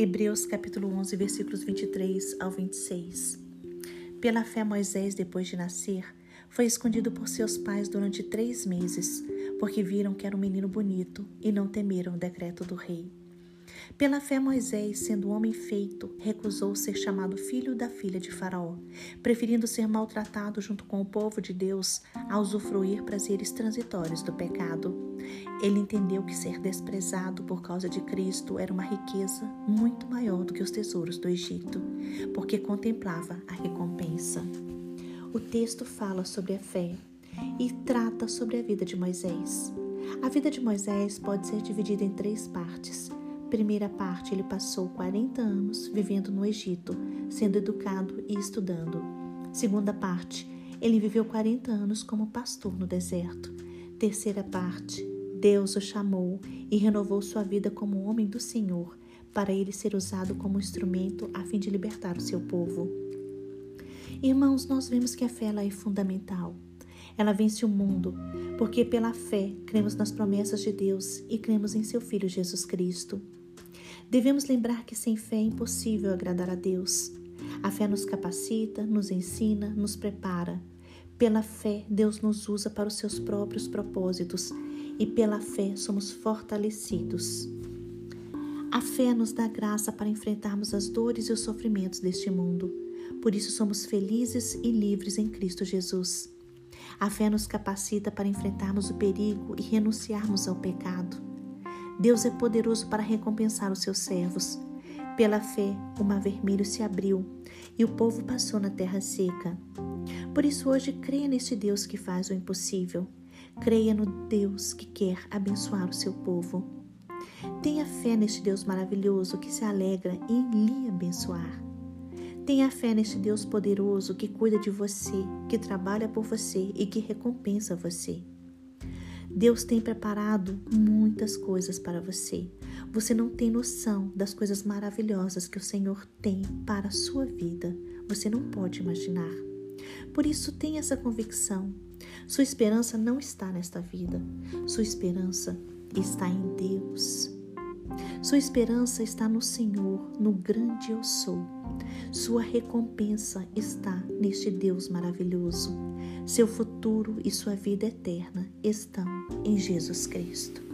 Hebreus capítulo 11, versículos 23 ao 26. Pela fé, Moisés, depois de nascer, foi escondido por seus pais durante três meses, porque viram que era um menino bonito e não temeram o decreto do rei. Pela fé, Moisés, sendo homem feito, recusou ser chamado filho da filha de Faraó, preferindo ser maltratado junto com o povo de Deus a usufruir prazeres transitórios do pecado. Ele entendeu que ser desprezado por causa de Cristo era uma riqueza muito maior do que os tesouros do Egito, porque contemplava a recompensa. O texto fala sobre a fé e trata sobre a vida de Moisés. A vida de Moisés pode ser dividida em três partes. Primeira parte, ele passou 40 anos vivendo no Egito, sendo educado e estudando. Segunda parte, ele viveu 40 anos como pastor no deserto. Terceira parte, Deus o chamou e renovou sua vida como homem do Senhor, para ele ser usado como instrumento a fim de libertar o seu povo. Irmãos, nós vemos que a fé é fundamental. Ela vence o mundo, porque pela fé cremos nas promessas de Deus e cremos em seu Filho Jesus Cristo. Devemos lembrar que sem fé é impossível agradar a Deus. A fé nos capacita, nos ensina, nos prepara. Pela fé, Deus nos usa para os seus próprios propósitos e pela fé somos fortalecidos. A fé nos dá graça para enfrentarmos as dores e os sofrimentos deste mundo. Por isso somos felizes e livres em Cristo Jesus. A fé nos capacita para enfrentarmos o perigo e renunciarmos ao pecado. Deus é poderoso para recompensar os seus servos. Pela fé, o mar vermelho se abriu e o povo passou na terra seca. Por isso, hoje, creia neste Deus que faz o impossível. Creia no Deus que quer abençoar o seu povo. Tenha fé neste Deus maravilhoso que se alegra em lhe abençoar. Tenha fé neste Deus poderoso que cuida de você, que trabalha por você e que recompensa você. Deus tem preparado muitas coisas para você. Você não tem noção das coisas maravilhosas que o Senhor tem para a sua vida. Você não pode imaginar. Por isso, tenha essa convicção. Sua esperança não está nesta vida. Sua esperança está em Deus. Sua esperança está no Senhor, no grande eu sou. Sua recompensa está neste Deus maravilhoso. Seu futuro e sua vida eterna estão em Jesus Cristo.